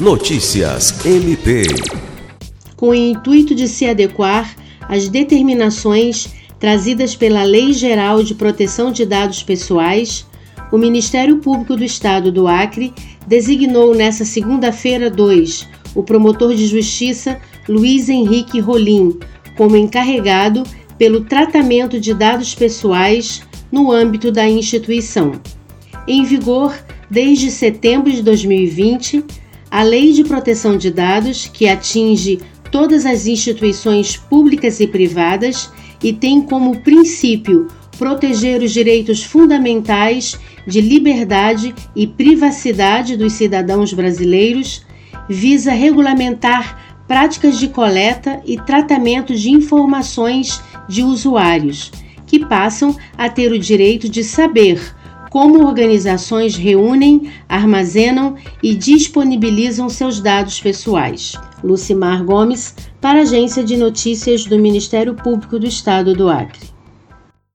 Notícias MP. Com o intuito de se adequar às determinações trazidas pela Lei Geral de Proteção de Dados Pessoais, o Ministério Público do Estado do Acre designou nesta segunda-feira 2 o promotor de justiça Luiz Henrique Rolim como encarregado pelo tratamento de dados pessoais no âmbito da instituição. Em vigor desde setembro de 2020, a Lei de Proteção de Dados, que atinge todas as instituições públicas e privadas e tem como princípio proteger os direitos fundamentais de liberdade e privacidade dos cidadãos brasileiros, visa regulamentar práticas de coleta e tratamento de informações de usuários, que passam a ter o direito de saber como organizações reúnem, armazenam e disponibilizam seus dados pessoais. Lucimar Gomes, para a Agência de Notícias do Ministério Público do Estado do Acre.